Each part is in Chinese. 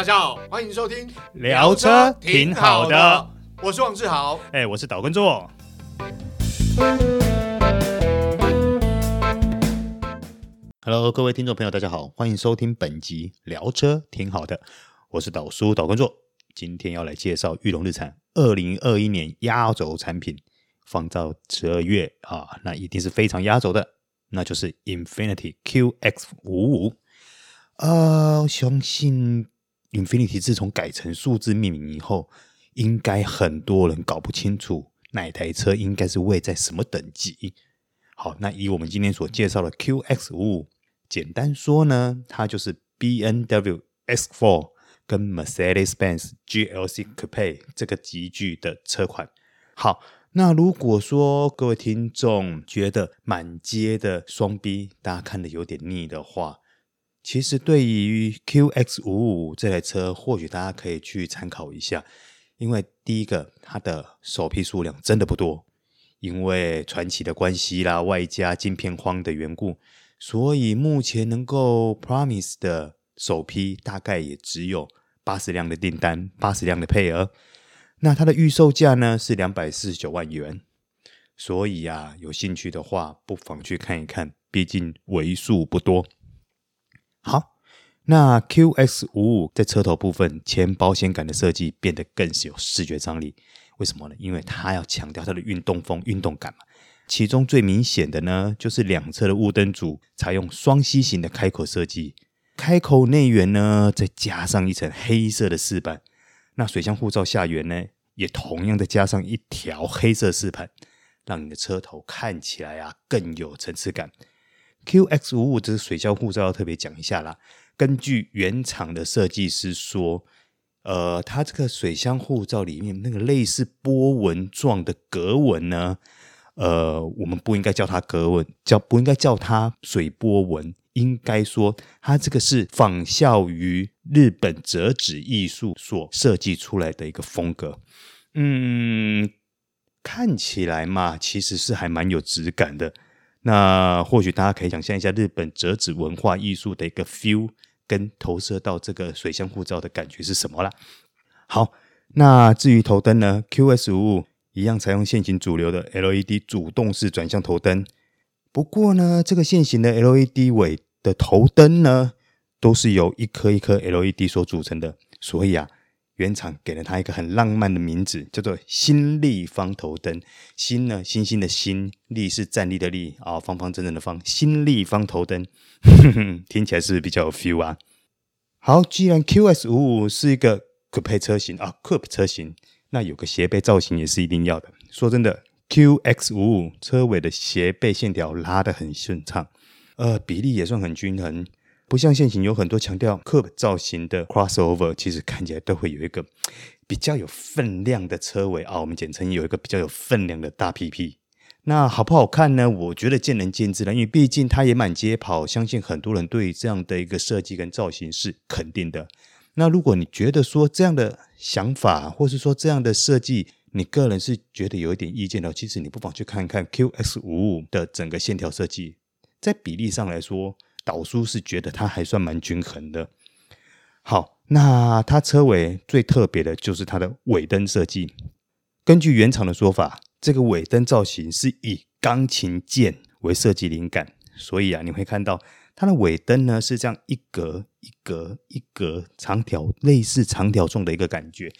大家好，欢迎收听聊车挺好的，我是王志豪，哎，我是岛根座。Hello，各位听众朋友，大家好，欢迎收听本集聊车挺好的，我是岛叔岛根座，今天要来介绍玉龙日产二零二一年压轴产品，放到十二月啊，那一定是非常压轴的，那就是 Infinity QX 五五。呃，相信 Infinity 自从改成数字命名以后，应该很多人搞不清楚哪台车应该是位在什么等级。好，那以我们今天所介绍的 QX 五，简单说呢，它就是 BMW X4 跟 Mercedes-Benz GLC Coupe 这个级距的车款。好，那如果说各位听众觉得满街的双 B，大家看的有点腻的话，其实对于 QX 五五这台车，或许大家可以去参考一下，因为第一个，它的首批数量真的不多。因为传奇的关系啦，外加晶片荒的缘故，所以目前能够 promise 的首批大概也只有八十辆的订单，八十辆的配额。那它的预售价呢是两百四十九万元，所以啊，有兴趣的话不妨去看一看，毕竟为数不多。好，那 QX 五五在车头部分前保险杆的设计变得更是有视觉张力。为什么呢？因为它要强调它的运动风、运动感嘛。其中最明显的呢，就是两侧的雾灯组采用双 C 型的开口设计，开口内缘呢再加上一层黑色的饰板。那水箱护罩下缘呢，也同样的加上一条黑色饰板，让你的车头看起来啊更有层次感。QX 五五这个水箱护罩要特别讲一下啦。根据原厂的设计师说。呃，它这个水箱护罩里面那个类似波纹状的格纹呢，呃，我们不应该叫它格纹，叫不应该叫它水波纹，应该说它这个是仿效于日本折纸艺术所设计出来的一个风格。嗯，看起来嘛，其实是还蛮有质感的。那或许大家可以想象一下日本折纸文化艺术的一个 feel。跟投射到这个水箱护罩的感觉是什么啦？好，那至于头灯呢？QS 五五一样采用现行主流的 LED 主动式转向头灯，不过呢，这个现行的 LED 尾的头灯呢，都是由一颗一颗 LED 所组成的，所以啊。原厂给了它一个很浪漫的名字，叫做“星立方头灯”。星呢，星星的星；立是站立的立啊，方方正正的方。星立方头灯，听起来是比较有 feel 啊？好，既然 QX 五五是一个 Coupe 车型啊，Coupe 车型，那有个斜背造型也是一定要的。说真的，QX 五五车尾的斜背线条拉得很顺畅，呃，比例也算很均衡。不像现行有很多强调 Coupe 造型的 crossover，其实看起来都会有一个比较有分量的车尾啊，我们简称有一个比较有分量的大屁屁。那好不好看呢？我觉得见仁见智了，因为毕竟它也满街跑，相信很多人对这样的一个设计跟造型是肯定的。那如果你觉得说这样的想法，或是说这样的设计，你个人是觉得有一点意见的，其实你不妨去看看 QX 五五的整个线条设计，在比例上来说。导叔是觉得它还算蛮均衡的。好，那它车尾最特别的就是它的尾灯设计。根据原厂的说法，这个尾灯造型是以钢琴键为设计灵感，所以啊，你会看到它的尾灯呢是这样一格一格一格长条，类似长条状的一个感觉。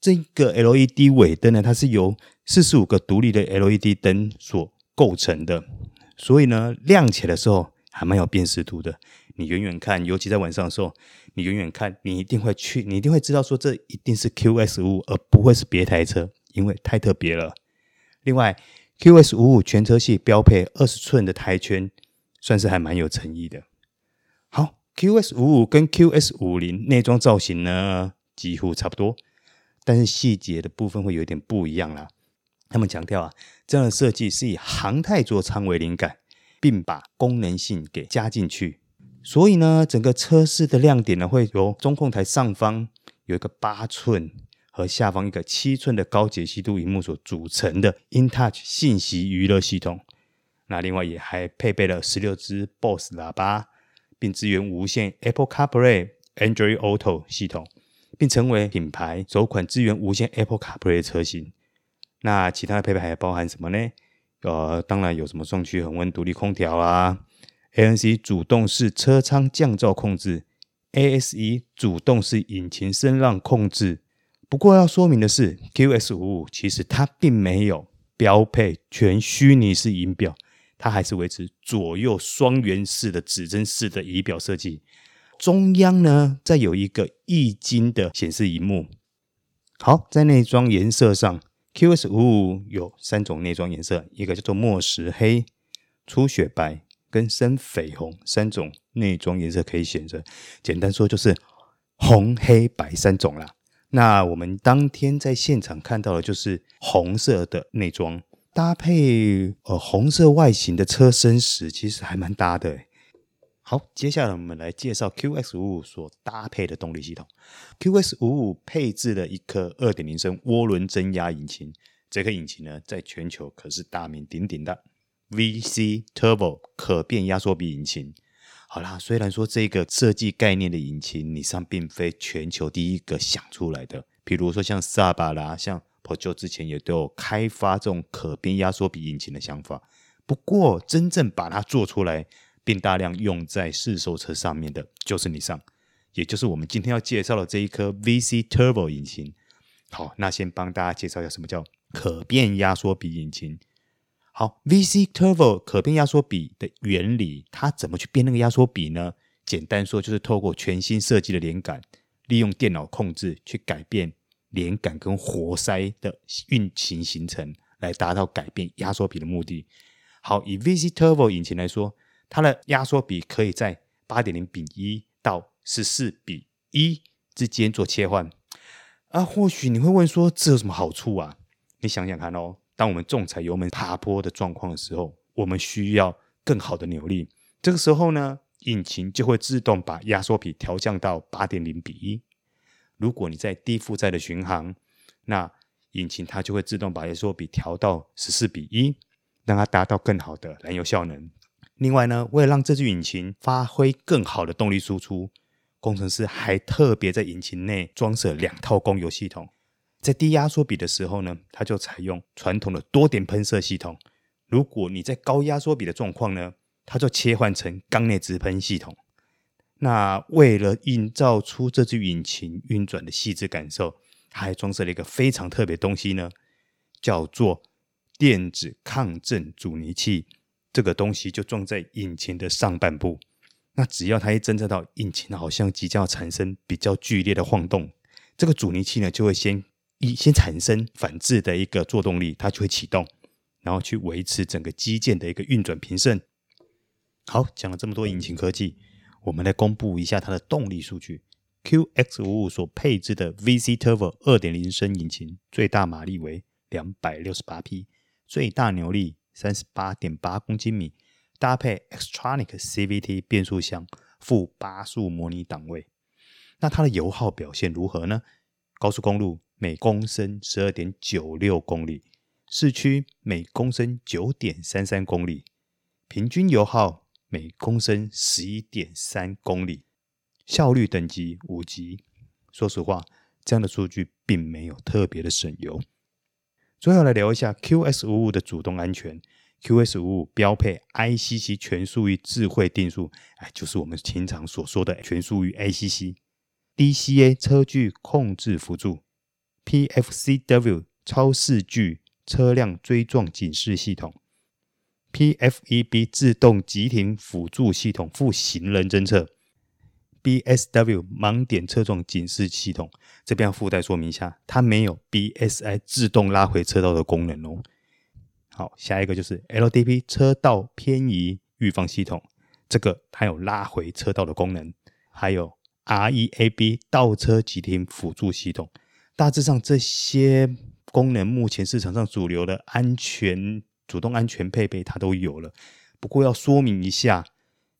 这个 LED 尾灯呢，它是由四十五个独立的 LED 灯所构成的，所以呢，亮起来的时候。还蛮有辨识度的，你远远看，尤其在晚上的时候，你远远看，你一定会去，你一定会知道说这一定是 Q S 五五，而不会是别台车，因为太特别了。另外，Q S 五五全车系标配二十寸的台圈，算是还蛮有诚意的。好，Q S 五五跟 Q S 五零内装造型呢几乎差不多，但是细节的部分会有点不一样啦。他们强调啊，这样的设计是以航太座舱为灵感。并把功能性给加进去，所以呢，整个车室的亮点呢，会由中控台上方有一个八寸和下方一个七寸的高解析度荧幕所组成的 InTouch 信息娱乐系统。那另外也还配备了十六支 BOSE 喇叭，并支援无线 Apple CarPlay、Android Auto 系统。并成为品牌首款支援无线 Apple CarPlay 的车型。那其他的配备还包含什么呢？呃，当然有什么双区恒温独立空调啊，ANC 主动式车舱降噪控制，ASE 主动式引擎声浪控制。不过要说明的是，QX55 其实它并没有标配全虚拟式仪表，它还是维持左右双圆式的指针式的仪表设计。中央呢，再有一个液晶的显示荧幕。好，在内装颜色上，QX55 有三种内装颜色，一个叫做墨石黑、初雪白跟深绯红三种内装颜色可以选择。简单说就是红、黑、白三种啦。那我们当天在现场看到的就是红色的内装，搭配呃红色外形的车身时，其实还蛮搭的。好，接下来我们来介绍 QX55 所搭配的动力系统。QX55 配置了一颗二点零升涡轮增压引擎，这颗引擎呢，在全球可是大名鼎鼎的 VC Turbo 可变压缩比引擎。好啦，虽然说这个设计概念的引擎，你上并非全球第一个想出来的。比如说像萨巴啦，像 Peugeot 之前也都有开发这种可变压缩比引擎的想法。不过，真正把它做出来并大量用在试售车上面的，就是你上，也就是我们今天要介绍的这一颗 VC Turbo 引擎。好，那先帮大家介绍一下什么叫可变压缩比引擎。好，VC Turbo 可变压缩比的原理，它怎么去变那个压缩比呢？简单说，就是透过全新设计的连杆，利用电脑控制去改变连杆跟活塞的运行行程，来达到改变压缩比的目的。好，以 VC Turbo 引擎来说，它的压缩比可以在八点零比一到十四比一之间做切换。啊，或许你会问说，这有什么好处啊？你想想看哦。当我们重踩油门爬坡的状况的时候，我们需要更好的扭力。这个时候呢，引擎就会自动把压缩比调降到八点零比一。如果你在低负载的巡航，那引擎它就会自动把压缩比调到十四比一，让它达到更好的燃油效能。另外呢，为了让这具引擎发挥更好的动力输出，工程师还特别在引擎内装设两套供油系统。在低压缩比的时候呢，它就采用传统的多点喷射系统。如果你在高压缩比的状况呢，它就切换成缸内直喷系统。那为了营造出这具引擎运转的细致感受，还装设了一个非常特别东西呢，叫做电子抗震阻尼器。这个东西就撞在引擎的上半部。那只要它一侦测到引擎好像即将要产生比较剧烈的晃动，这个阻尼器呢就会先。一先产生反制的一个作动力，它就会启动，然后去维持整个机件的一个运转平顺。好，讲了这么多引擎科技，我们来公布一下它的动力数据。QX55 所配置的 VC Turbo 二点零升引擎，最大马力为两百六十八匹，最大扭力三十八点八公斤米，搭配 Xtronic CVT 变速箱，负八速模拟档位。那它的油耗表现如何呢？高速公路，每公升十二点九六公里，市区每公升九点三三公里，平均油耗每公升十一点三公里，效率等级五级。说实话，这样的数据并没有特别的省油。最后来聊一下 QX55 的主动安全。QX55 标配 ICC 全速域智慧定速，哎，就是我们经常所说的全速域 ACC，DCA 车距控制辅助。PFCW 超视距车辆追撞警示系统，PFEB 自动急停辅助系统附行人侦测，BSW 盲点侧撞警示系统。这边要附带说明一下，它没有 BSI 自动拉回车道的功能哦。好，下一个就是 LDP 车道偏移预防系统，这个它有拉回车道的功能。还有 REAB 倒车急停辅助系统。大致上，这些功能目前市场上主流的安全主动安全配备它都有了。不过要说明一下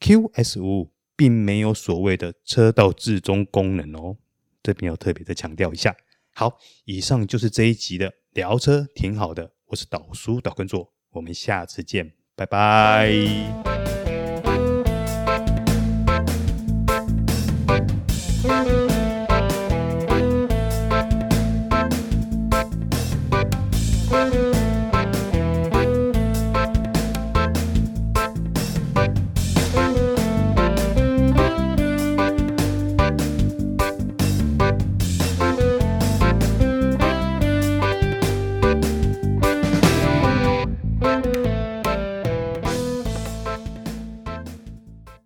，QS 五并没有所谓的车道置中功能哦，这边要特别的强调一下。好，以上就是这一集的聊车，挺好的。我是导叔导根座，我们下次见，拜拜。